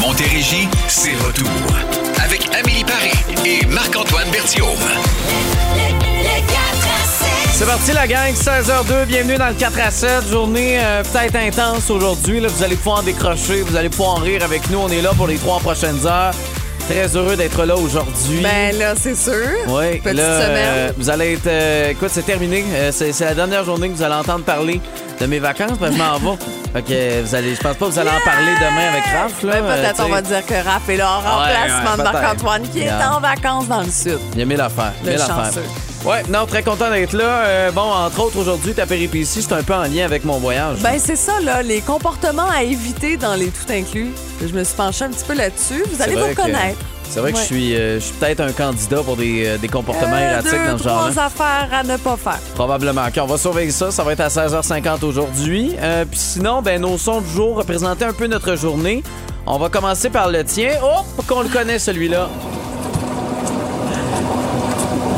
Montérégie, c'est retour. Avec Amélie Paris et Marc-Antoine Berthiaume. C'est parti la gang, 16h02, bienvenue dans le 4 à 7, journée euh, peut-être intense aujourd'hui, vous allez pouvoir décrocher, vous allez pouvoir rire avec nous, on est là pour les trois prochaines heures. Très heureux d'être là aujourd'hui. Ben là, c'est sûr. Oui, Petite là, euh, semaine. vous allez être. euh, écoute, c'est terminé. Euh, c'est, la dernière journée que vous allez entendre parler de mes vacances, parce que je m'en vais. Fait que euh, vous allez, je pense pas que vous allez en parler demain avec Raph. Là, Ben, Euh, peut-être tu on va dire que Raph est là en ouais, remplacement de. Marc-Antoine qui est en vacances dans le sud. Il y a mille affaires. Le mille affaires. Ouais, non, très content d'être là. Euh, bon, entre autres, aujourd'hui, ta péripétie, c'est un peu en lien avec mon voyage. Ben c'est ça, là, les comportements à éviter dans les tout inclus. Je me suis penchée un petit peu là-dessus. Vous allez vous reconnaître. C'est vrai que Ouais. je suis, euh, je suis peut-être un candidat pour des, euh, des comportements Euh, erratiques deux, dans ce genre. trois affaires à ne pas faire. Probablement. OK, on va surveiller ça. Ça va être à 16h50 aujourd'hui. Puis sinon, ben, nos sons du jour représentaient un peu notre journée. On va commencer par le tien. Oh, qu'on le connaît, celui-là.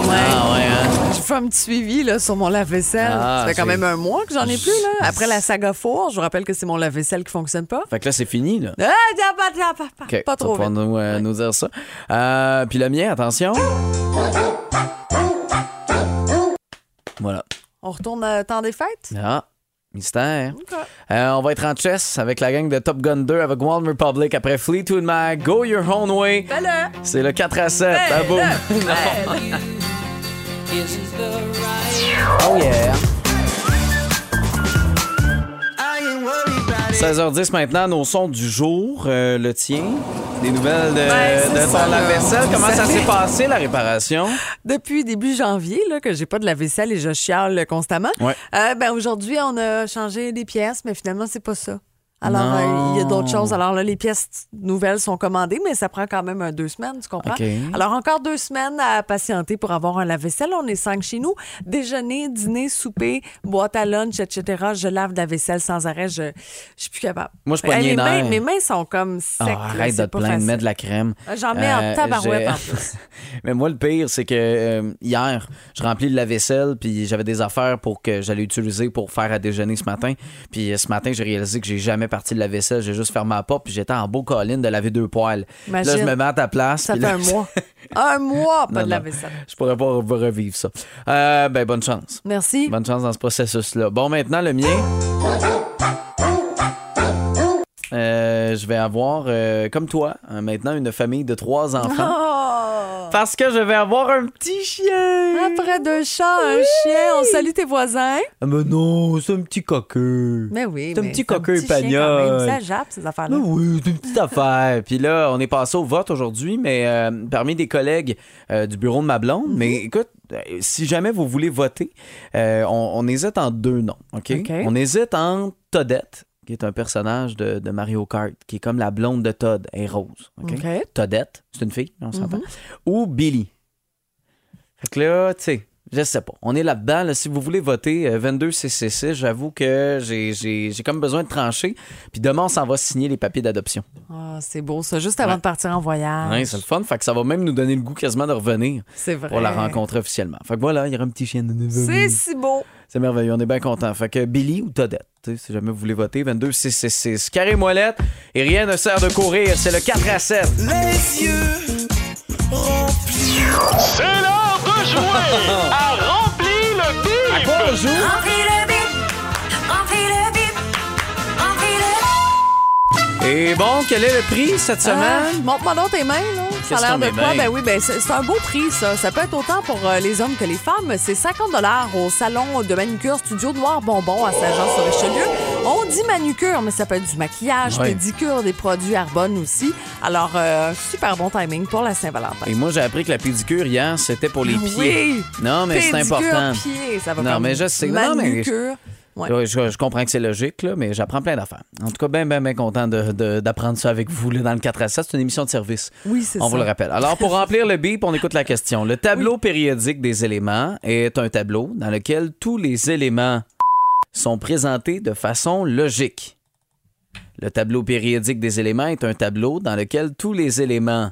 Ouais. Ah, ouais, hein? Je fais un petit suivi là, sur mon lave-vaisselle. Ah, ça fait quand même un mois que j'en ai plus. Là. Après la saga four, je vous rappelle que c'est mon lave-vaisselle qui fonctionne pas. Fait que là, c'est fini, là. Ah, tiens, pas, trop vite. nous, euh, nous dire ça. Euh, Puis le mien, attention. Voilà. On retourne à temps des fêtes? Ah, mystère. OK. Euh, on va être en chess avec la gang de Top Gun 2 avec One Republic après Fleetwood Mac, Go Your Own Way. C'est le 4 à 7. Ah, boum. Oh yeah. 16h10 maintenant, nos sons du jour, euh, le tien, des nouvelles de, Ben, de ton lave-vaisselle. Comment ça s'est passé la réparation? Depuis début janvier, là, que j'ai pas de la vaisselle et je chiale constamment. Ouais. Euh, ben, aujourd'hui, on a changé des pièces, mais finalement, c'est pas ça. Alors, euh, il y a d'autres choses. Alors là, les pièces nouvelles sont commandées, mais ça prend quand même euh, deux semaines, tu comprends? OK. Alors, encore deux semaines à patienter pour avoir un lave-vaisselle. On est cinq chez nous. Déjeuner, dîner, souper, boîte à lunch, etc. Je lave la vaisselle sans arrêt. Je, je suis plus capable. Moi, je Eh, poignais mes, mains, mes mains sont comme secs. Ah, là, arrête de te plaindre, mets de la crème. J'en mets en Euh, tabarouette j'ai- en plus. Mais moi, le pire, c'est que euh, hier, je remplis le vaisselle puis j'avais des affaires pour que j'allais utiliser pour faire à déjeuner ce matin. Puis euh, ce matin, j'ai réalisé que j'ai jamais parti de la vaisselle. J'ai juste fermé la porte puis j'étais en beau colline de laver deux poils. Là, je me mets à ta place. Ça fait là, un mois. Un mois, pas Non, de non. lave-vaisselle. Je pourrais pas re- revivre ça. Euh, ben, bonne chance. Merci. Bonne chance dans ce processus-là. Bon, maintenant, le mien. Euh, je vais avoir, euh, comme toi, euh, maintenant une famille de trois enfants. Oh! Parce que je vais avoir un petit chien. Après deux chats, un chien, on salue tes voisins. Ah, mais non, c'est un petit coqueux. Mais oui, C'est un petit coqueux espagnol. Ça jappe, ces affaires-là. Oui, c'est une petite affaire. Puis là, on est passé au vote aujourd'hui, mais euh, parmi des collègues euh, du bureau de ma blonde. Mhm. Mais écoute, euh, si jamais vous voulez voter, on, on hésite en deux noms. OK? OK. On hésite entre Toadette, qui est un personnage de, de Mario Kart, qui est comme la blonde de Todd, elle est rose. Toadette, c'est une fille, on s'entend. Ou Billy. Fait que là, tu sais, je sais pas. On est là-dedans. là. Si vous voulez voter euh, 22 CCC, j'avoue que j'ai- comme besoin de trancher. Puis demain, on s'en va signer les papiers d'adoption. Ah, c'est beau, ça. Juste avant Ouais. de partir en voyage. Ouais, c'est le fun. Fait que ça va même nous donner le goût quasiment de revenir c'est vrai. pour la rencontrer officiellement. Fait que voilà, il y aura un petit chien de C'est si beau. C'est merveilleux, on est bien content. Fait que Billy ou Todette, tu sais, si jamais vous voulez voter, 22 666. Carré Moellette, et rien ne sert de courir, c'est le 4 à 7. Les yeux remplis. C'est l'heure de jouer à Remplis le bip! Bonjour! Et bon, quel est le prix cette Ah, semaine? Montre-moi donc tes mains, là. Ça a Qu'est-ce l'air de quoi? bien? Ben oui, ben c'est un beau prix, ça. Ça peut être autant pour euh, les hommes que les femmes. C'est 50 au salon de manucure Studio Noir Bonbon à Saint-Jean-sur-Richelieu. On dit manucure, mais ça peut être du maquillage, pédicure, des produits Arbonne aussi. Alors, euh, super bon timing pour la Saint-Valentin. Et moi, j'ai appris que la pédicure hier, c'était pour les Ah pieds. Oui! Non, mais c'est important. pied, ça va Non, mais je sais. Non, mais- Manucure. Ouais. Je, je comprends que c'est logique, là, mais j'apprends plein d'affaires. En tout cas, bien, bien, bien content d'apprendre ça avec vous là, dans le 4 à 7. C'est une émission de service. Oui, c'est On ça. vous le rappelle. Alors, pour remplir le bip, on écoute la question. Le tableau périodique des éléments est un tableau dans lequel tous les éléments sont présentés de façon logique. Le tableau périodique des éléments est un tableau dans lequel tous les éléments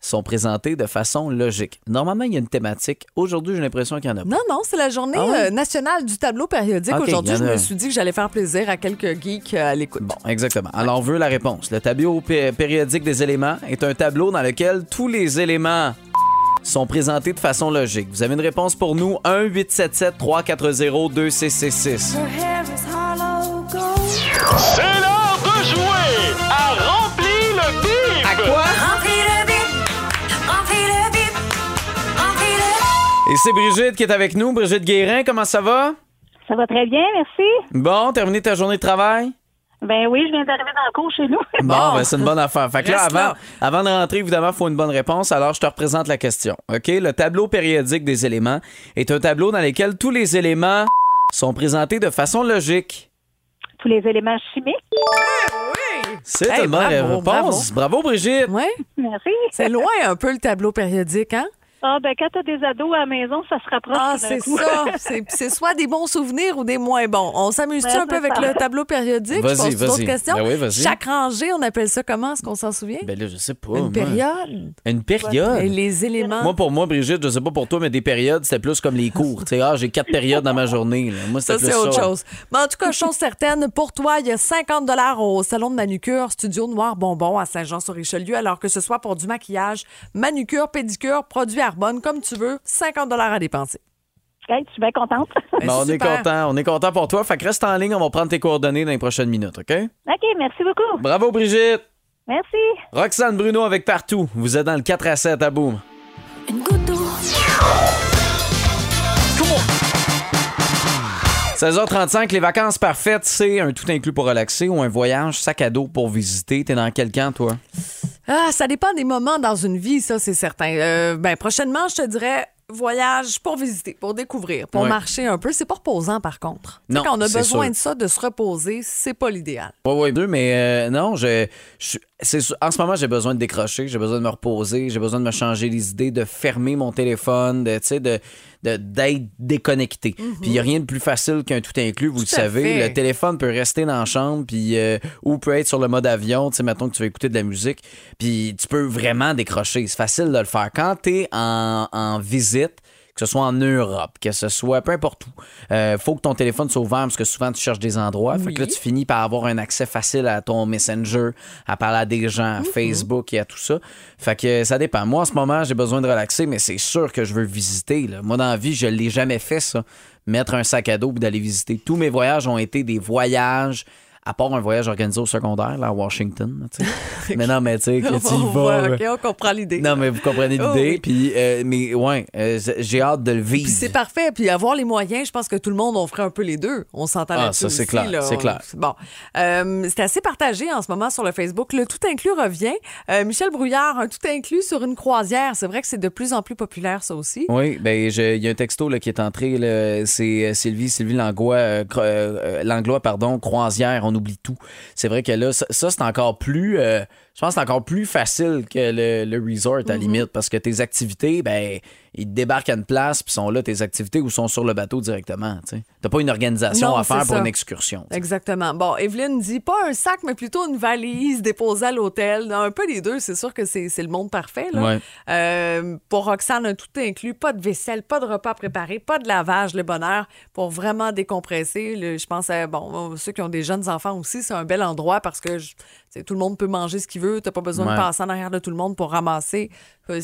sont présentés de façon logique. Normalement, il y a une thématique. Aujourd'hui, j'ai l'impression qu'il y en a pas. Non, non, c'est la journée Ah euh, nationale du tableau périodique. Aujourd'hui, je a me suis dit que j'allais faire plaisir à quelques geeks euh, à l'écoute. Bon, exactement. Alors, on veut la réponse. Le tableau pé- périodique des éléments est un tableau dans lequel tous les éléments sont présentés de façon logique. Vous avez une réponse pour nous? 1 877 340 2666. C'est Brigitte qui est avec nous. Brigitte Guérin, comment ça va? Ça va très bien, merci. Bon, terminé ta journée de travail? Ben oui, je viens d'arriver dans le cours chez nous. Bon, ben, c'est une bonne affaire. Fait que là, avant, là. avant de rentrer, évidemment, il faut une bonne réponse. Alors, je te représente la question. OK? Le tableau périodique des éléments est un tableau dans lequel tous les éléments sont présentés de façon logique. Tous les éléments chimiques. C'est Hey, une bonne bravo, réponse. Bravo, Brigitte. Ouais, Merci. c'est loin un peu le tableau périodique, hein? Ah, ben quand t'as des ados à la maison, ça se rapproche. Ah, c'est ça. C'est c'est soit des bons souvenirs ou des moins bons. On s'amuse-tu Ouais, un peu avec le tableau périodique? Vas-y, vas-y. questions? Ben oui, vas-y. Chaque rangée, on appelle ça comment? Est-ce qu'on s'en souvient? Ben là, je sais pas. Une moi. période. Une période? Et les éléments. Moi, pour moi, Brigitte, je sais pas pour toi, mais des périodes, c'était plus comme les cours. tu sais, ah, j'ai quatre périodes dans ma journée. là. Moi, Ça, c'est autre ça. chose. Mais en tout cas, chose certaine, pour toi, il y a 50 au salon de manucure Studio Noir Bonbon à Saint-Jean-sur-Richelieu, alors que ce soit pour du maquillage, manucure, pédicure, produits Comme tu veux, 50 à dépenser. Hey, je suis bien contente? Ben, on est content. On est content pour toi. Fait que reste en ligne. On va prendre tes coordonnées dans les prochaines minutes, OK? OK, merci beaucoup. Bravo, Brigitte. Merci. Roxane Bruno avec Partout. Vous êtes dans le 4 à 7 à boum. 16h35, les vacances parfaites, c'est un tout inclus pour relaxer ou un voyage sac à dos pour visiter. T'es dans quel camp, toi? Ah, ça dépend des moments dans une vie, ça, c'est certain. Euh, ben, prochainement, je te dirais voyage pour visiter, pour découvrir, pour Ouais. marcher un peu. C'est pas reposant, par contre. Non, quand on a besoin sûr. de ça, de se reposer, c'est pas l'idéal. Oui, oui, deux, mais euh, non, je, en ce moment, j'ai besoin de décrocher, j'ai besoin de me reposer, j'ai besoin de me changer les idées, de fermer mon téléphone, de, tu sais, de, de- d'être déconnecté. Puis il n'y a rien de plus facile qu'un tout inclus, vous le Mhm. Tout savez. fait. Le téléphone peut rester dans la chambre, puis euh, ou peut être sur le mode avion, tu sais, mettons que tu veux écouter de la musique, puis tu peux vraiment décrocher. C'est facile de le faire. Quand tu es en, en visite, que ce soit en Europe, que ce soit peu importe où, euh, faut que ton téléphone soit ouvert parce que souvent tu cherches des endroits. Fait que là, tu finis par avoir un accès facile à ton Messenger, à parler à des gens, à Facebook et à tout ça. Fait que ça dépend. Moi, en ce moment, j'ai besoin de relaxer, mais c'est sûr que je veux visiter. là. Moi, dans la vie, je l'ai jamais fait, ça. Mettre un sac à dos et d'aller visiter. Tous mes voyages ont été des voyages. À part un voyage organisé au secondaire, là, à Washington. mais non, mais tu sais, que tu y On vas. là. OK, on comprend l'idée. Non, mais vous comprenez Oh, l'idée. oui. Puis, euh, mais ouais, euh, j'ai hâte de le vivre. Puis c'est parfait. Puis avoir les moyens, je pense que tout le monde, on ferait un peu les deux. On s'entend Ah, là-dessus ça, c'est clair, là. c'est clair. Bon. Euh, c'est assez partagé en ce moment sur le Facebook. Le tout inclus revient. Michel Brouillard, un tout inclus sur une croisière. C'est vrai que c'est de plus en plus populaire, ça aussi. Oui, ben il y a un texto là, qui est entré. là, C'est Sylvie, Sylvie Langlois, Langlois, pardon, croisière, on oublie tout. C'est vrai que là, ça, ça, c'est encore plus. euh, je pense que c'est encore plus facile que le, le resort à Mhm. limite parce que tes activités, ben, ils te débarquent à une place puis sont là tes activités ou sont sur le bateau directement. Tu n'as pas une organisation Non, à faire pour ça. une excursion. Exactement. Bon, Evelyne dit pas un sac, mais plutôt une valise déposée à l'hôtel. Un peu les deux, c'est sûr que c'est le monde parfait. Là. Ouais. Euh, pour Roxane, un tout inclus, pas de vaisselle, pas de repas préparé, pas de lavage, le bonheur, pour vraiment décompresser. Je pense à bon, ceux qui ont des jeunes enfants aussi, c'est un bel endroit parce que tout le monde peut manger ce qu'il veut. T'as pas besoin Ouais. de passer en arrière de tout le monde pour ramasser. Euh,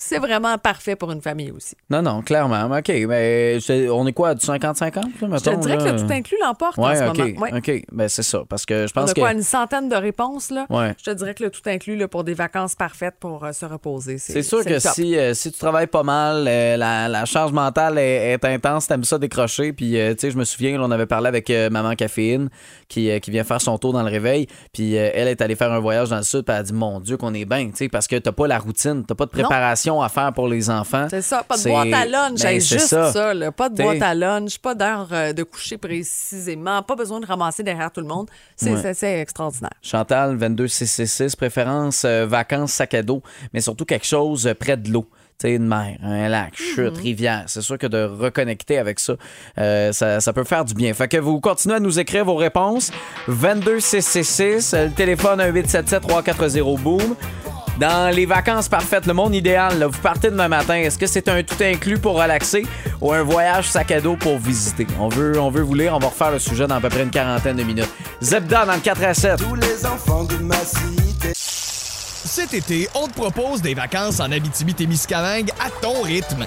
C'est vraiment parfait pour une famille aussi. Non, non, clairement. OK, mais c'est- on est quoi, du 50-50? là, Je te dirais que le tout inclus l'emporte en ce OK. moment. Ouais. OK, ben c'est ça. Parce que je On pense a que. quoi, une centaine de réponses, là? Ouais. Je te dirais que le tout inclus là, pour des vacances parfaites pour euh, se reposer. C'est sûr que le top. si, euh, si tu travailles pas mal, euh, la, la charge mentale est, est intense, t'aimes ça décrocher. Puis, euh, tu sais, je me souviens, là, on avait parlé avec euh, Maman Caféine qui, euh, qui vient faire son tour dans le réveil. Puis, euh, elle est allée faire un voyage dans le sud. Puis, elle a dit Mon Dieu, qu'on est bien, tu sais, parce que t'as pas la routine, t'as pas de préparation à faire pour les enfants. C'est ça, pas de boîte à lunch, Ben, juste ça. ça, là, pas de T'sais- boîte à lunch, pas d'heure euh, de coucher précisément, pas besoin de ramasser derrière tout le monde. C'est Ouais. extraordinaire. Chantal, 22666, préférence euh, vacances, sac à dos, mais surtout quelque chose euh, près de l'eau. Tu sais, une mer, un lac, chute, rivière. C'est sûr que de reconnecter avec ça, euh, ça, ça peut faire du bien. Fait que vous continuez à nous écrire vos réponses. 22666, euh, le téléphone 1877-340-BOOM. Dans les vacances parfaites, le monde idéal, là, vous partez demain matin. Est-ce que c'est un tout inclus pour relaxer ou un voyage sac à dos pour visiter? On veut, on veut vous lire. On va refaire le sujet dans à peu près une quarantaine de minutes. Zebda dans le 4 à 7. Tous les enfants de ma cité. Cet été, on te propose des vacances en Abitibi-Témiscamingue à ton rythme.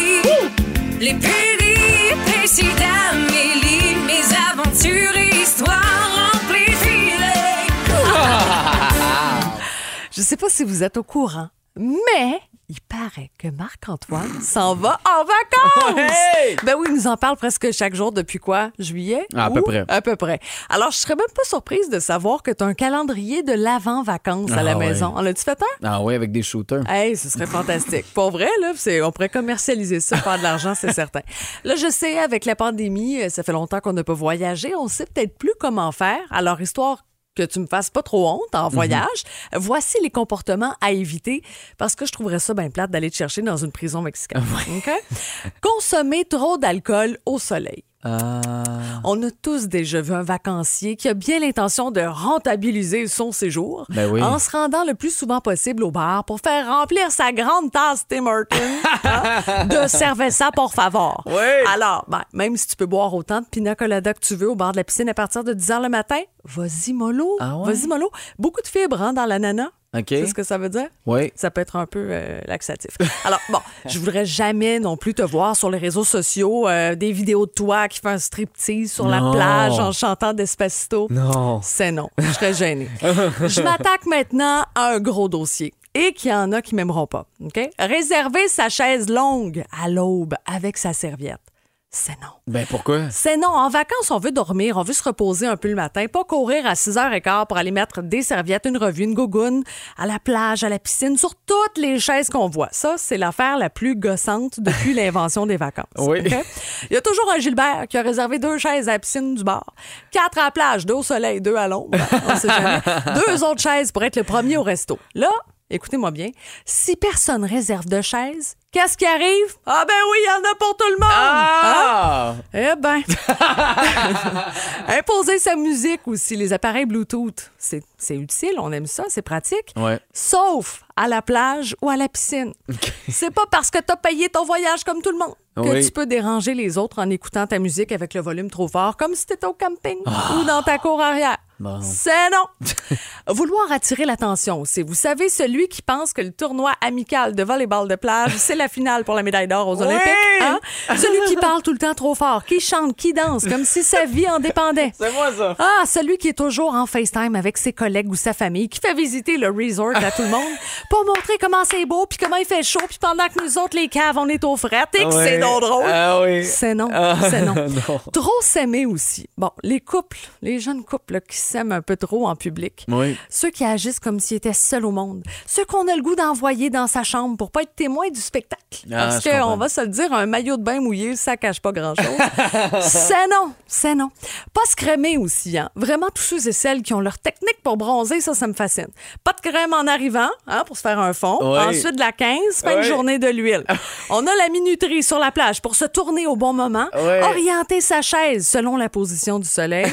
Les péripéties d'Amélie. Mes aventures et histoires de filets. Je sais pas si vous êtes au courant, mais il paraît que Marc-Antoine s'en va en vacances. Hey! Ben oui, il nous en parle presque chaque jour depuis quoi? Juillet? À peu près. À peu près. Alors, je serais même pas surprise de savoir que tu as un calendrier de l'avant-vacances à la Ah ouais. maison. En as-tu fait un? Ah oui, avec des shooters. Hey, ce serait fantastique. Pour vrai, là, c'est- on pourrait commercialiser ça, faire de l'argent, c'est certain. Là, je sais, avec la pandémie, euh, ça fait longtemps qu'on n'a pas voyagé. On sait peut-être plus comment faire. Alors, histoire que tu me fasses pas trop honte en voyage, voici les comportements à éviter parce que je trouverais ça bien plate d'aller te chercher dans une prison mexicaine. Consommer trop d'alcool au soleil. Ah. On a tous déjà vu un vacancier qui a bien l'intention de rentabiliser son séjour Ben oui. en se rendant le plus souvent possible au bar pour faire remplir sa grande tasse Tim Hortons hein, de cerveza pour favor. Oui. Alors, ben, même si tu peux boire autant de pina colada que tu veux au bord de la piscine à partir de 10 h le matin, vas-y mollo. Ah ouais? Vas-y mollo. Beaucoup de fibres hein, dans l'ananas. Sais ce que ça veut dire? Oui. Ça peut être un peu euh, laxatif. Alors, bon, je voudrais jamais non plus te voir sur les réseaux sociaux euh, des vidéos de toi qui fais un striptease sur la plage en chantant Despacito. Non. C'est non. Je serais gênée. je m'attaque maintenant à un gros dossier. Et qu'il y en a qui m'aimeront pas. OK? Réserver sa chaise longue à l'aube avec sa serviette. C'est non. Ben pourquoi? C'est non. En vacances, on veut dormir, on veut se reposer un peu le matin, pas courir à 6h15 pour aller mettre des serviettes, une revue, une gougoune, à la plage, à la piscine, sur toutes les chaises qu'on voit. Ça, c'est l'affaire la plus gossante depuis l'invention des vacances. Oui. Il y a toujours un Gilbert qui a réservé deux chaises à la piscine du bar, quatre à la plage, deux au soleil, deux à l'ombre. On sait jamais. Deux autres chaises pour être le premier au resto. Là, écoutez-moi bien, si personne réserve de chaises, qu'est-ce qui arrive? Ah ben oui, il y en a pour tout le monde! Ah! Eh ben. Imposer sa musique aussi, les appareils Bluetooth. C'est c'est utile, on aime ça, c'est pratique. Ouais. Sauf à la plage ou à la piscine. C'est pas parce que t'as payé ton voyage comme tout le monde que Oui. tu peux déranger les autres en écoutant ta musique avec le volume trop fort, comme si t'étais au camping ou dans ta cour arrière. Bon. C'est non. Vouloir attirer l'attention aussi. Vous savez, celui qui pense que le tournoi amical de volleyball de plage, c'est la finale pour la médaille d'or aux Olympiques. hein? Celui qui parle tout le temps trop fort, qui chante, qui danse, comme si sa vie en dépendait. C'est moi ça. Ah, celui qui est toujours en FaceTime avec ses collègues ou sa famille, qui fait visiter le resort à tout le monde pour montrer comment c'est beau, puis comment il fait chaud, puis pendant que nous autres, les caves, on est au fret et que c'est donc drôle. Ah oui. C'est non, Ah, c'est non. non. Trop s'aimer aussi. Bon, les couples, les jeunes couples qui s'aiment un peu trop en public. Oui. Ceux qui agissent comme s'ils étaient seuls au monde. Ceux qu'on a le goût d'envoyer dans sa chambre pour pas être témoin du spectacle. Ah, Parce qu'on va se le dire, un maillot de bain mouillé, ça cache pas grand-chose. c'est non, c'est non. Pas se crémer aussi, hein. Vraiment, tous ceux et celles qui ont leur technique pour bronzer, ça, ça me fascine. Pas de crème en arrivant, hein, pour se faire un fond. Oui. Ensuite, de la 15, fin de Oui. journée de l'huile. On a la minuterie sur la plage pour se tourner au bon moment, orienter sa chaise selon la position du soleil.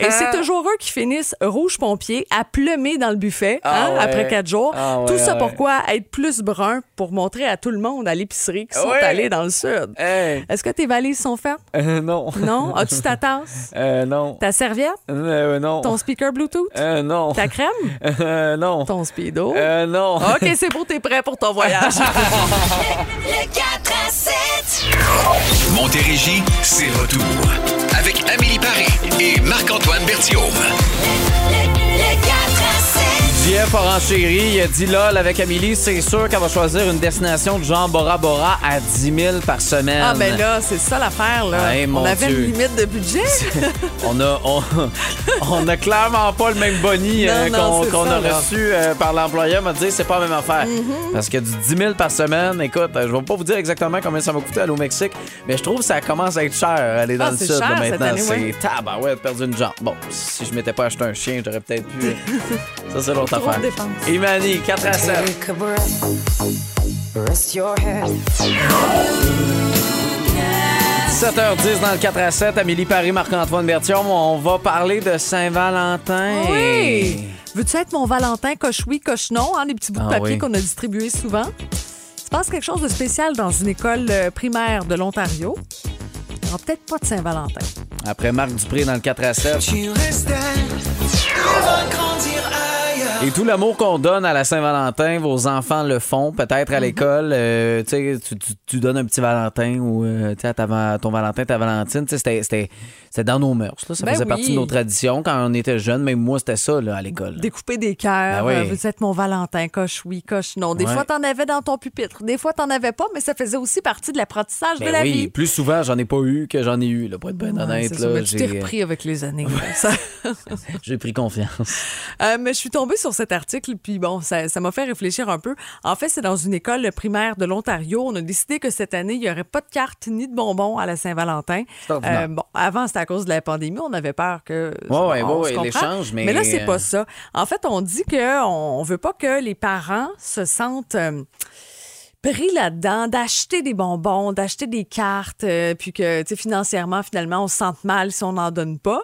et c'est toujours eux qui finissent rouge pompier à pleumer dans le buffet Ah hein, ouais. après quatre jours. Ah ouais, Tout ça ouais. pourquoi être plus brun pour montrer à tout le monde à l'épicerie qu'ils sont Ouais. allés dans le sud. Hey. Est-ce que tes valises sont faites? Euh, non. Non? As-tu ta tasse? Euh, non. Ta serviette? Euh, non. Ton speaker Bluetooth? Euh, non. Ta crème? Euh, non. Ton speedo? Euh, non. OK, c'est beau, t'es prêt pour ton voyage. Le 4 à 7. Montérégie, c'est retour. Avec Amélie Paris et Marc-Antoine Berthiaume. Le, le 4 à 7. JF a renchéri, il a dit lol avec Amélie, c'est sûr qu'elle va choisir une destination de genre Bora Bora à 10 000 par semaine. ah, ben là, c'est ça l'affaire, là. Ouais, On avait Dieu. une limite de budget. On a, on, on a clairement pas le même boni euh, qu'on c'est a. Mm-hmm. reçu euh, par l'employeur. m'a dit c'est pas la même affaire. Parce que du 10 000 par semaine, écoute, je vais pas vous dire exactement combien ça va coûter aller au Mexique, mais je trouve que ça commence à être cher aller dans Ah, le c'est sud là, cher, maintenant. année, ouais. C'est tabarouette, perdu une jambe. Bon, si je m'étais pas acheté un chien, j'aurais peut-être pu. euh, ça, c'est l'autre Affaire. Imani, 4 à 7. Take a breath. Rest your head. 7h10 dans le 4 à 7. Amélie Paris, Marc-Antoine Bertium. On va parler de Saint-Valentin. Oui! Veux-tu être mon Valentin? Coche-oui, coche-non, hein, les petits bouts de Ah papier oui. qu'on a distribués souvent? Il se passe quelque chose de spécial dans une école euh, primaire de l'Ontario. Il n'y aura peut-être pas de Saint-Valentin. Après Marc Dupré dans le 4 à 7. Et tout l'amour qu'on donne à la Saint-Valentin, vos enfants le font, peut-être Mhm. à l'école. euh, tu sais, tu, tu- donnes un petit Valentin ou euh, à ta ton Valentin, ta Valentine. C'était dans nos mœurs. là. Ça Ben faisait oui. partie de nos traditions quand on était jeunes. Même moi, c'était ça là, à l'école. Découper des cœurs. Ben oui. euh, Veux-tu être mon Valentin coche-oui, coche-non. Des Ouais. fois, t'en avais dans ton pupitre. Des fois, t'en avais pas, mais ça faisait aussi partie de l'apprentissage Ben de la oui, vie. plus souvent, j'en ai pas eu que j'en ai eu, là, pour être bien Ouais, honnête. là, mais tu t'es repris avec les années. J'ai pris confiance. Euh, mais je suis tombée sur cet article, puis bon, ça ça m'a fait réfléchir un peu. En fait, c'est dans une école primaire de l'Ontario. On a décidé que cette année, il n'y aurait pas de cartes ni de bonbons à la Saint-Valentin. Euh, bon, avant, c'était à cause de la pandémie. On avait peur que. Ouais, on ouais, l'échange, mais- là, c'est euh, pas ça. En fait, on dit qu'on on veut pas que les parents se sentent. euh, pris là-dedans, d'acheter des bonbons, d'acheter des cartes, euh, puis que, financièrement, finalement, on se sente mal si on n'en donne pas.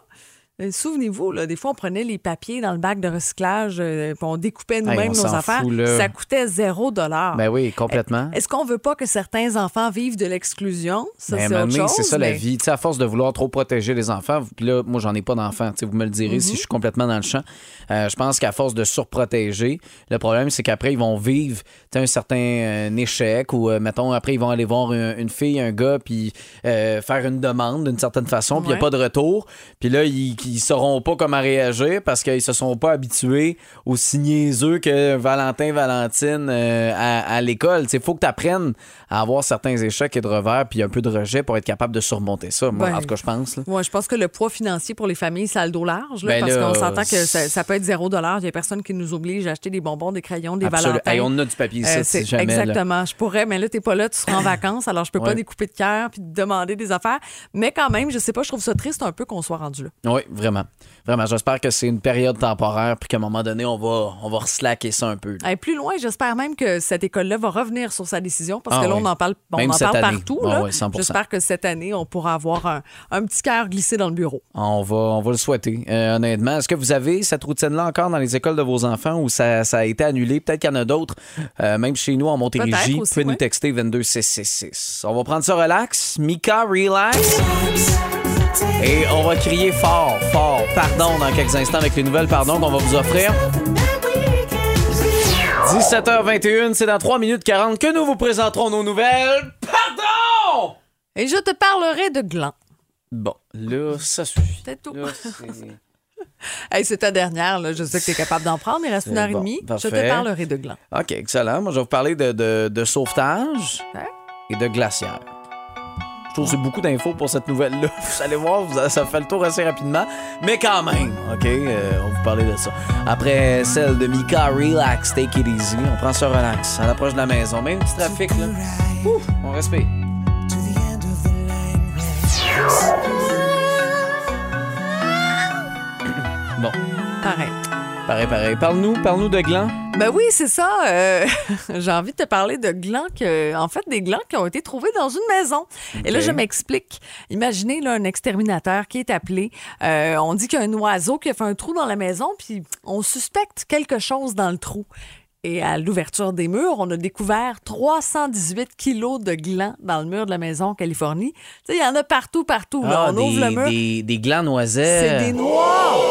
Euh, Souvenez-vous, là, des fois, on prenait les papiers dans le bac de recyclage, euh, puis on découpait nous-mêmes Hey, nos affaires. fout. Ça coûtait zéro dollar. Ben oui, complètement. Est-ce qu'on veut pas que certains enfants vivent de l'exclusion? Ça, un c'est autre chose. c'est ça la vie. Tu sais, à force de vouloir trop protéger les enfants, puis là, moi, j'en ai pas d'enfants. Vous me le direz Mhm. si je suis complètement dans le champ. Euh, je pense qu'à force de surprotéger, le problème, c'est qu'après, ils vont vivre un certain euh, échec ou, euh, mettons, après, ils vont aller voir une, une fille, un gars, puis euh, faire une demande d'une certaine façon, puis il n'y a pas de retour. Puis là, ils ne sauront pas comment réagir parce qu'ils se sont pas habitués aussi niaiseux que Valentin, Valentine euh, à, à l'école. Il faut que tu apprennes à avoir certains échecs et de revers, puis un peu de rejet pour être capable de surmonter ça. Moi, Ben, en tout cas, je pense. Ouais, je pense que le poids financier pour les familles, ça a le dos large, là, Ben parce qu'on s'entend que ça, ça peut être zéro dollar. Il n'y a personne qui nous oblige à acheter des bonbons, des crayons, des Absolument. Valentins. Hey, on a du papier ici, Euh, si là. Exactement. Je pourrais, mais là, t'es pas là, tu seras en vacances, alors je peux pas découper de cœur puis te demander des affaires. Mais quand même, je sais pas, je trouve ça triste un peu qu'on soit rendu là. Oui, vraiment. Vraiment. J'espère que c'est une période temporaire, puis qu'à un moment donné, on va, on va reslacker ça un peu. Et plus loin, j'espère même que cette école-là va revenir sur sa décision parce Ah que là, oui. on en parle, on Même en parle année. partout. Ah là. oui, 100%. J'espère que cette année, on pourra avoir un, un petit cœur glissé dans le bureau. On va, on va le souhaiter, euh, honnêtement. Est-ce que vous avez cette routine-là encore dans les écoles de vos enfants ou ça, ça a été annulé? Peut-être qu'il y en a d'autres, euh, même chez nous en Montérégie. Vous pouvez nous ouais. texter 22666. On va prendre ça relax. Mika, relax. Et on va crier fort, fort, pardon dans quelques instants avec les nouvelles pardon qu'on va vous offrir. 17h21, c'est dans 3 minutes 40 que nous vous présenterons nos nouvelles. Pardon! Et je te parlerai de gland. Bon, là, ça suffit. C'est tout. Là, Hey, c'est ta dernière, là. je sais que tu es capable d'en prendre, il reste une heure et bon, demie. Je te parlerai de gland. OK, excellent. Moi, je vais vous parler de, de- de sauvetage Hein? et de glacière. C'est beaucoup d'infos pour cette nouvelle-là. Vous allez voir, ça fait le tour assez rapidement. Mais quand même, OK, euh, on va vous parler de ça. Après celle de Mika, Relax, Take It Easy. On prend ça relax à l'approche de la maison. Même petit trafic, là. On respire. Bon, Pareil. Pareil, pareil. Parle-nous, parle-nous de gland. Ben oui, c'est ça. euh, J'ai envie de te parler de glands, que, en fait, des glands qui ont été trouvés dans une maison. Et là, je m'explique. Imaginez là, un exterminateur qui est appelé. Euh, on dit qu'il y a un oiseau qui a fait un trou dans la maison, puis on suspecte quelque chose dans le trou. Et à l'ouverture des murs, on a découvert 318 kilos de glands dans le mur de la maison en Californie. Tu sais, il y en a partout, partout. là. Ah, on ouvre le des, mur. des, des glands noisettes. C'est des noirs.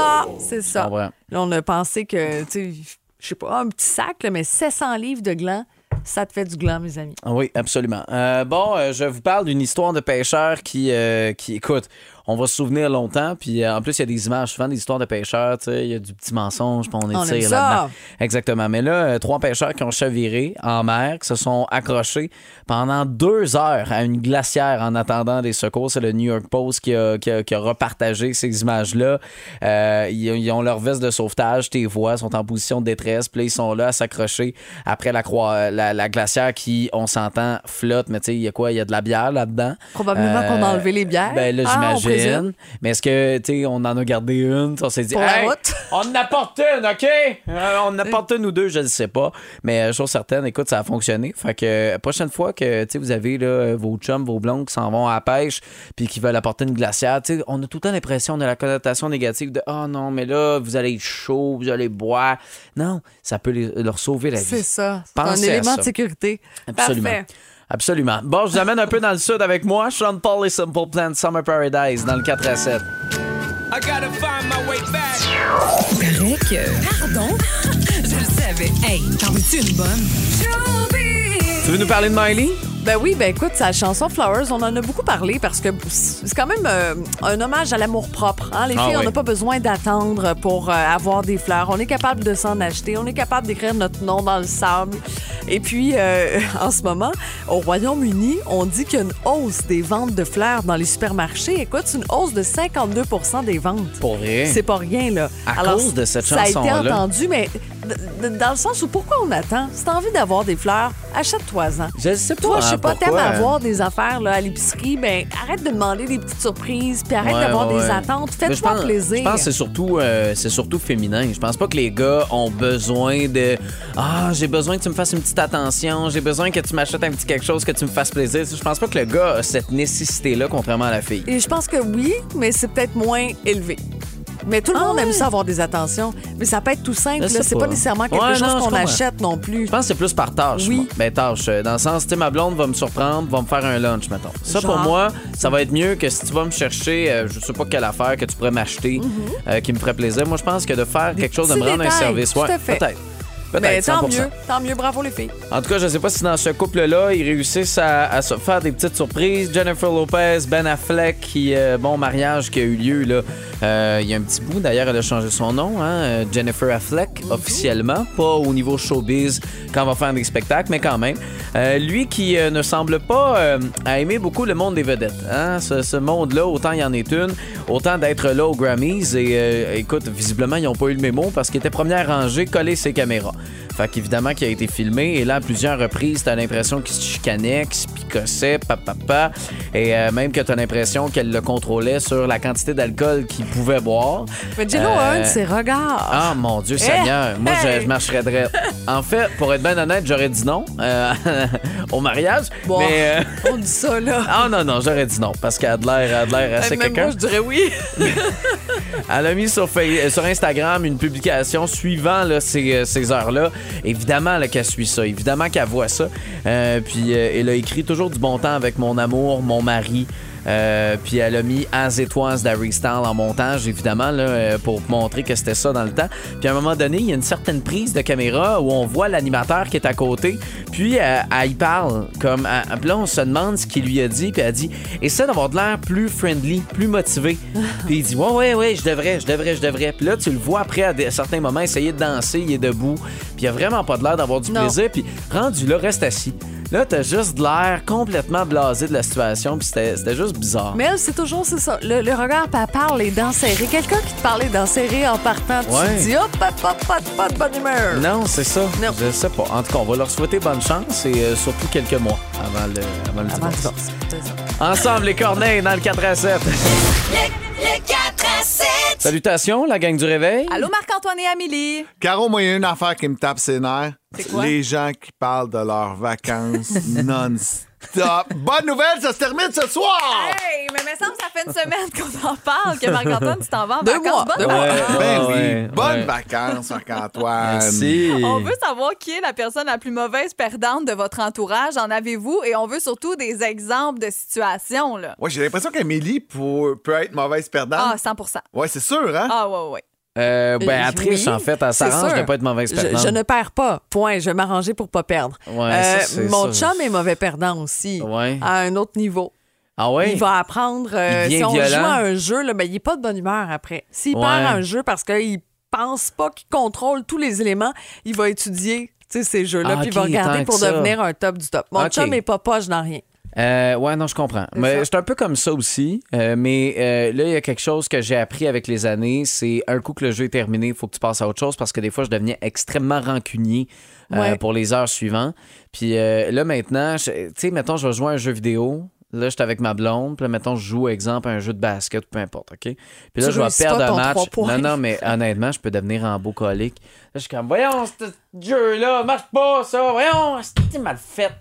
C'est ça. C'est ça. Ouais. Là, on a pensé que, tu sais, je sais pas, un petit sac, là, mais 700 livres de glands, ça te fait du gland, mes amis. Ah Oui, absolument. Euh, bon, euh, je vous parle d'une histoire de pêcheur qui, euh, qui, écoute, on va se souvenir longtemps. Puis euh, en plus, il y a des images, souvent des histoires de pêcheurs, tu sais, il y a du petit mensonge, puis on étire là-dedans. Exactement. Mais là, euh, trois pêcheurs qui ont chaviré en mer, qui se sont accrochés pendant deux heures à une glacière en attendant des secours. C'est le New York Post qui a, qui a- qui a repartagé ces images-là. Euh, ils, ils ont leur veste de sauvetage, tes voix sont en position de détresse. Puis là, ils sont là à s'accrocher après la, croi- la, la glacière qui, on s'entend, flotte. Mais tu sais, il y a quoi? Il y a de la bière là-dedans. Probablement qu'on a enlevé les bières. Ben là, Ah, j'imagine. Mais est-ce que, tu sais, on en a gardé une? On s'est dit, Pour la Hey, route. on en apporte une, OK? Euh, on en apporte une ou deux, je ne sais pas. Mais euh, chose certaine, écoute, ça a fonctionné. Fait que euh, prochaine fois que, tu sais, vous avez là, vos chums, vos blondes qui s'en vont à la pêche puis qui veulent apporter une glacière, tu sais, on a tout le temps l'impression de la connotation négative de, oh non, mais là, vous allez être chaud, vous allez boire. Non, ça peut les- leur sauver la vie. C'est ça. C'est un élément ça. de sécurité. Absolument. Parfait. Absolument. Bon, je vous amène un peu dans le sud avec moi. Sean Paul et Simple Plan Summer Paradise dans le 4 à 7. Paraît que. Pardon? Je le savais. Hey, t'en veux-tu une bonne? Tu veux nous parler de Miley? Ben oui, ben écoute, sa chanson Flowers, on en a beaucoup parlé parce que c'est quand même euh, un hommage à l'amour propre. Hein? Les Ah filles, on n'a pas besoin d'attendre pour euh, avoir des fleurs. On est capable de s'en acheter. On est capable d'écrire notre nom dans le sable. Et puis, euh, en ce moment, au Royaume-Uni, on dit qu'il y a une hausse des ventes de fleurs dans les supermarchés. Écoute, c'est une hausse de 52% des ventes. Pour vrai? C'est pas rien, là. À cause de cette Ça a été chanson-là? entendu, mais dans le sens où pourquoi on attend? Si t'as envie d'avoir des fleurs, achète-toi-en. Je sais pas. Toi, je sais hein, pas, t'aimes avoir des affaires là, à l'épicerie, ben arrête de demander des petites surprises, puis arrête Ouais, d'avoir ouais, des attentes. Pense- plaisir. Je pense que c'est surtout, euh, c'est surtout féminin. Je pense pas que les gars ont besoin de Ah, j'ai besoin que tu me fasses une petite attention, j'ai besoin que tu m'achètes un petit quelque chose, que tu me fasses plaisir. Je pense pas que le gars a cette nécessité-là, contrairement à la fille. Et je pense que oui, mais c'est peut-être moins élevé. Mais tout le Ah monde aime ouais. ça avoir des attentions. Mais ça peut être tout simple. C'est pas. pas. nécessairement quelque Ouais, chose qu'on achète non plus. Je pense que c'est plus par tâche. Oui. Ben, tâche. euh, Dans le sens, tu sais, ma blonde va me surprendre, va me faire un lunch, mettons. Ça, pour moi, ça va être mieux que si tu vas me chercher, euh, je sais pas quelle affaire que tu pourrais m'acheter euh, qui me ferait plaisir. Moi, je pense que de faire quelque chose, de me rendre un service. tout Ouais, à fait. peut-être. Peut-être. Mais tant 100%. mieux, tant mieux, bravo les filles. En tout cas, je sais pas si dans ce couple-là, ils réussissent à, à se faire des petites surprises. Jennifer Lopez, Ben Affleck, qui, euh, bon mariage qui a eu lieu là. Euh, il y a un petit bout. D'ailleurs, elle a changé son nom, hein, euh, Jennifer Affleck, officiellement, pas au niveau showbiz quand on va faire des spectacles, mais quand même. Euh, lui qui ne semble pas aimer beaucoup le monde des vedettes. Hein? Ce, monde-là, autant il y en est une, autant d'être là aux Grammys. Et écoute, visiblement, ils n'ont pas eu le mémo parce qu'il était première rangée, collé ses caméras. Fait qu'évidemment, qui a été filmé. Et là, à plusieurs reprises, t'as l'impression qu'il se chicanait, qu'il se picossait, papa. Et euh, même que t'as l'impression qu'elle le contrôlait sur la quantité d'alcool qu'il pouvait boire. Mais Jello a Euh, un de ses regards. Ah, mon Dieu Seigneur. Moi, je, je marcherais droit. En fait, pour être bien honnête, j'aurais dit non euh, au mariage. Bon, Mais. euh, on dit ça, là. Ah non, non, j'aurais dit non. Parce qu'elle a de l'air, de assez quelqu'un. moi, je dirais oui. Elle a mis euh, sur Instagram une publication suivant euh, ces heures-là. Évidemment qu'elle suit ça. Évidemment qu'elle voit ça. Euh, puis elle a écrit toujours du bon temps avec mon amour, mon mari. Euh, puis elle a mis As It Was d'Harry Styles en montage, évidemment, là, euh, pour montrer que c'était ça dans le temps. Puis à un moment donné, il y a une certaine prise de caméra où on voit l'animateur qui est à côté. Puis euh, elle y parle. Comme, elle- puis là, on se demande ce qu'il lui a dit. Puis elle dit Essaie d'avoir de l'air plus friendly, plus motivé. puis il dit Ouais, ouais, ouais, je devrais, je devrais, je devrais. Puis là, tu le vois après, à des- certains moments, essayer de danser, il est debout. Puis il a vraiment pas de l'air d'avoir du Non. plaisir. Puis rendu là, reste assis. Là, t'as juste de l'air complètement blasé de la situation. Puis c'était c'était juste bizarre. Mais elle, c'est toujours c'est ça. Le, le regard, parle les dents serrées. Quelqu'un qui te parle les dents serrées en partant, tu Ouais. te dis hop, hop, hop, pas, de- pas de bonne humeur. Non, c'est ça. Non. Je sais pas. En tout cas, on va leur souhaiter bonne chance et euh, surtout quelques mois avant le, avant le Avant divorce. Ensemble, les corneilles dans le 4 à 7. Le, le 4 à 7. Salutations, la gang du réveil. Allô, Marc-Antoine et Amélie. Caro, moi, il y a une affaire qui me tape ses nerfs. C'est quoi? Les gens qui parlent de leurs vacances non-stop. Bonne nouvelle, ça se termine ce soir! Hey, mais me semble que ça fait une semaine qu'on en parle, que Marc-Antoine, tu t'en vas en Deux vacances. mois, mois. vacances. Ben oui, ouais, bonnes ouais. vacances, Marc-Antoine. Merci. On veut savoir qui est la personne la plus mauvaise perdante de votre entourage. En avez-vous? Et on veut surtout des exemples de situations. Là. Ouais, j'ai l'impression qu'Amélie peut, peut être mauvaise perdante. Ah, 100% Ouais, c'est sûr, hein? Ah, ouais, ouais. Euh, ben, Euh, oui, en fait. Elle s'arrange de pas être mauvaise Je, perdante. je ne perds pas. Point. Je vais m'arranger pour pas perdre. Ouais, Euh, ça, mon ça. chum est mauvais perdant aussi. Ouais. À un autre niveau. Ah ouais? Il va apprendre. euh, Il si on violent. joue à un jeu, là, ben, il n'est pas de bonne humeur après. S'il Ouais. perd un jeu parce qu'il pense pas qu'il contrôle tous les éléments, il va étudier ces jeux-là, Ah, puis il va regarder pour devenir un top du top. Mon chum est pas poche dans rien. Euh, ouais, non, je comprends. Mais suis un peu comme ça aussi. Euh, mais euh, là, il y a quelque chose que j'ai appris avec les années. C'est un coup que le jeu est terminé, il faut que tu passes à autre chose parce que des fois, je devenais extrêmement rancunier Ouais. pour les heures suivantes. Puis là, maintenant, tu sais, mettons, je vais jouer à un jeu vidéo. Là, je suis avec ma blonde. Puis là, mettons, je joue, exemple, à un jeu de basket, peu importe, OK? Puis là, Tu je vais perdre un match. Non, non, mais honnêtement, je peux devenir en beau colique. Là, je suis comme, voyons, ce jeu-là, marche pas, ça. Voyons, c'est mal fait?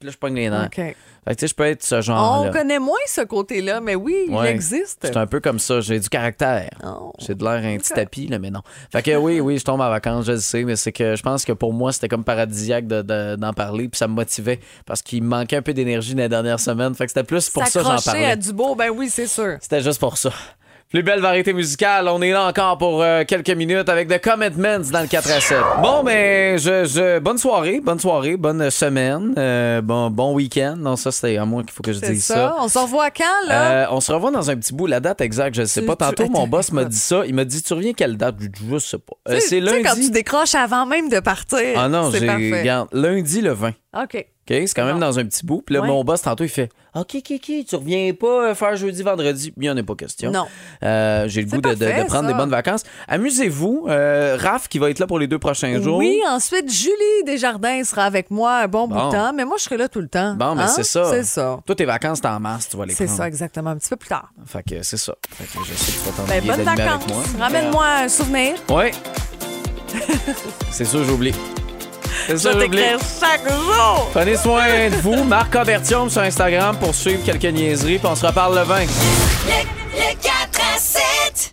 Puis là, je pogne les nerfs. OK. Fait que, tu sais, je peux être ce genre-là. On connaît moins ce côté-là, mais oui, il existe. C'est un peu comme ça. J'ai du caractère. Oh. J'ai de l'air un petit tapis, là, mais non. Fait que oui, oui, je tombe en vacances, je le sais, mais c'est que je pense que pour moi, c'était comme paradisiaque de- de- d'en parler, puis ça me motivait parce qu'il me manquait un peu d'énergie dans les dernières semaines. Fait que c'était plus pour ça que j'en parlais. à du beau, ben oui, c'est sûr. C'était juste pour ça. Plus belle variété musicale, on est là encore pour euh, quelques minutes avec The Commitments dans le 4 à 7. Bon, mais je, je- bonne soirée, bonne soirée, bonne semaine, euh, bon, bon week-end. Non, ça, c'est à moi qu'il faut que je dise ça. ça. On se revoit quand, là? Euh, on se revoit dans un petit bout. La date exacte, je ne sais Tu- pas. Tantôt, tu- mon boss m'a dit ça. Il m'a dit Tu reviens quelle date Je ne sais pas. C'est tu sais, lundi. quand tu décroches avant même de partir. Ah non, j'ai. lundi le 20. OK. OK, c'est quand même dans un petit bout. Puis là, Ouais. mon boss, tantôt, il fait OK, OK, OK, tu reviens pas euh, faire jeudi, vendredi. Il n'y en a pas question. Non. Euh, J'ai le C'est goût de, de- de parfait, prendre ça. des bonnes vacances. Amusez-vous. Euh, Raph, qui va être là pour les deux prochains jours. Oui, ensuite, Julie Desjardins sera avec moi un bon, bout de temps, mais moi, je serai là tout le temps. Bon, mais Hein? c'est ça. C'est ça. Toi, tes vacances, t'es en mars, tu vas les C'est prendre. ça, exactement. Un petit peu plus tard. Fait que c'est ça. Fait que je sais que tu vas Ben, bonnes vacances. Ramène-moi un souvenir. Oui. c'est sûr, j'oublie. Je vais t'écrire chaque jour. Prenez soin de vous. Marc Avertium sur Instagram pour suivre quelques niaiseries. Puis on se reparle le 20. Le, le 4 à 7.